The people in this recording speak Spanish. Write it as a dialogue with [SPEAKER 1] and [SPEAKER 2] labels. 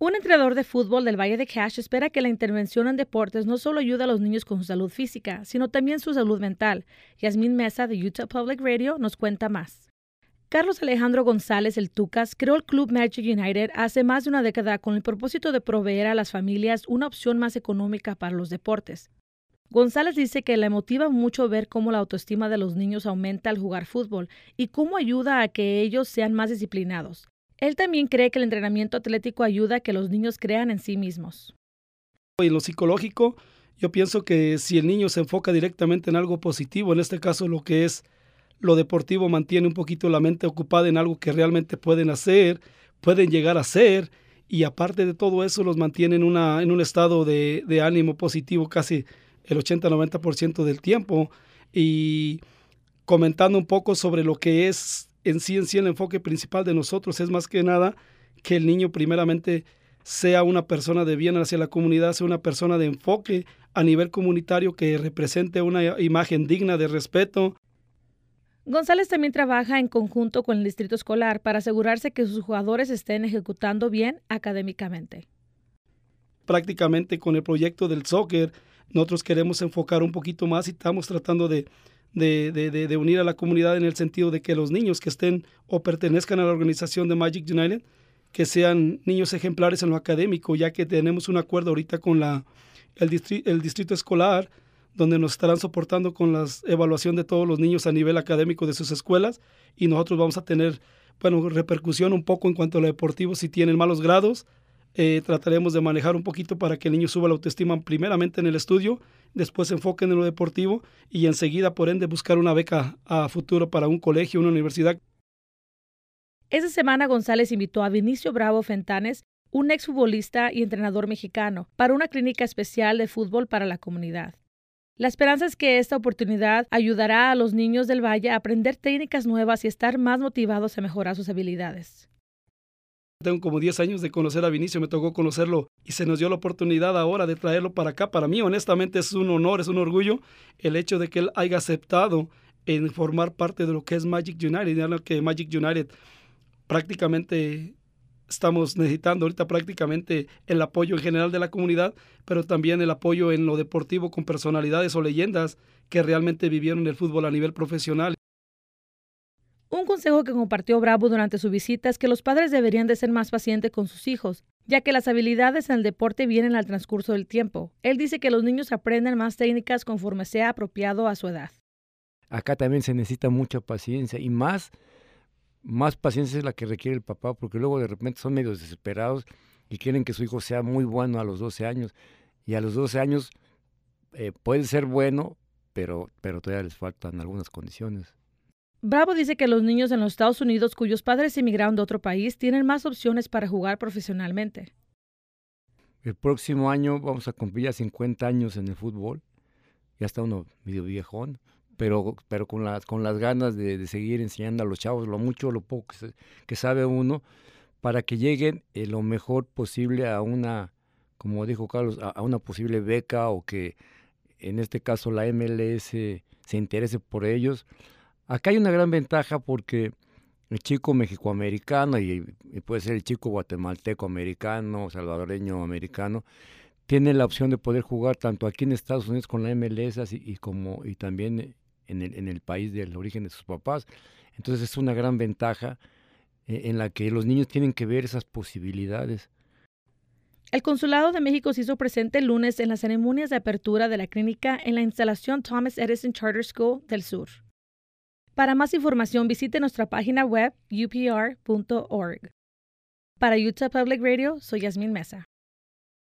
[SPEAKER 1] Un entrenador de fútbol del Valle de Cash espera que la intervención en deportes no solo ayude a los niños con su salud física, sino también su salud mental. Yasmín Mesa de Utah Public Radio nos cuenta más. Carlos Alejandro González, el Tucas, creó el Club Magic United hace más de una década con el propósito de proveer a las familias una opción más económica para los deportes. González dice que le motiva mucho ver cómo la autoestima de los niños aumenta al jugar fútbol y cómo ayuda a que ellos sean más disciplinados. Él también cree que el entrenamiento atlético ayuda a que los niños crean en sí mismos.
[SPEAKER 2] En lo psicológico, yo pienso que si el niño se enfoca directamente en algo positivo, en este caso lo que es lo deportivo, mantiene un poquito la mente ocupada en algo que realmente pueden hacer, pueden llegar a ser, y aparte de todo eso los mantiene en, una, en un estado de, de ánimo positivo casi el 80-90% del tiempo. Y comentando un poco sobre lo que es en sí en sí el enfoque principal de nosotros es más que nada que el niño primeramente sea una persona de bien hacia la comunidad, sea una persona de enfoque a nivel comunitario que represente una imagen digna de respeto.
[SPEAKER 1] González también trabaja en conjunto con el distrito escolar para asegurarse que sus jugadores estén ejecutando bien académicamente.
[SPEAKER 2] Prácticamente con el proyecto del soccer, nosotros queremos enfocar un poquito más y estamos tratando de de, unir a la comunidad en el sentido de que los niños que estén o pertenezcan a la organización de Magic United, que sean niños ejemplares en lo académico, ya que tenemos un acuerdo ahorita con la, el, el distrito escolar, donde nos estarán soportando con la evaluación de todos los niños a nivel académico de sus escuelas y nosotros vamos a tener, bueno, repercusión un poco en cuanto a lo deportivo si tienen malos grados, eh, trataremos de manejar un poquito para que el niño suba la autoestima primeramente en el estudio, después se enfoque en lo deportivo y enseguida, por ende, buscar una beca a futuro para un colegio, una universidad.
[SPEAKER 1] Esta semana González invitó a Vinicio Bravo Fentanes, un exfutbolista y entrenador mexicano, para una clínica especial de fútbol para la comunidad. La esperanza es que esta oportunidad ayudará a los niños del Valle a aprender técnicas nuevas y estar más motivados a mejorar sus habilidades.
[SPEAKER 2] Tengo como 10 años de conocer a Vinicio, me tocó conocerlo y se nos dio la oportunidad ahora de traerlo para acá. Para mí, honestamente, es un honor, es un orgullo el hecho de que él haya aceptado en formar parte de lo que es Magic United. Ya que Magic United prácticamente estamos necesitando ahorita prácticamente el apoyo en general de la comunidad, pero también el apoyo en lo deportivo con personalidades o leyendas que realmente vivieron el fútbol a nivel profesional.
[SPEAKER 1] Un consejo que compartió Bravo durante su visita es que los padres deberían de ser más pacientes con sus hijos, ya que las habilidades en el deporte vienen al transcurso del tiempo. Él dice que los niños aprenden más técnicas conforme sea apropiado a su edad.
[SPEAKER 3] Acá también se necesita mucha paciencia y más, más paciencia es la que requiere el papá, porque luego de repente son medio desesperados y quieren que su hijo sea muy bueno a los 12 años. Y a los 12 años eh, puede ser bueno, pero, pero todavía les faltan algunas condiciones.
[SPEAKER 1] Bravo dice que los niños en los Estados Unidos cuyos padres emigraron de otro país tienen más opciones para jugar profesionalmente.
[SPEAKER 3] El próximo año vamos a cumplir ya 50 años en el fútbol. Ya está uno medio viejón, pero, pero con, las, con las ganas de, seguir enseñando a los chavos lo mucho lo poco que, sabe uno para que lleguen eh, lo mejor posible a una, como dijo Carlos, a una posible beca o que en este caso la MLS se interese por ellos Acá hay una gran ventaja porque el chico mexicoamericano y, y puede ser el chico guatemalteco americano, salvadoreño americano, tiene la opción de poder jugar tanto aquí en Estados Unidos con la MLS y, como y también en el, en el país del origen de sus papás. Entonces es una gran ventaja eh, en la que los niños tienen que ver esas posibilidades.
[SPEAKER 1] El Consulado de México se hizo presente el lunes en las ceremonias de apertura de la clínica en la instalación Thomas Edison Charter School del Sur. Para más información visite nuestra página web upr.org. Para Utah Public Radio, soy Yasmin Mesa.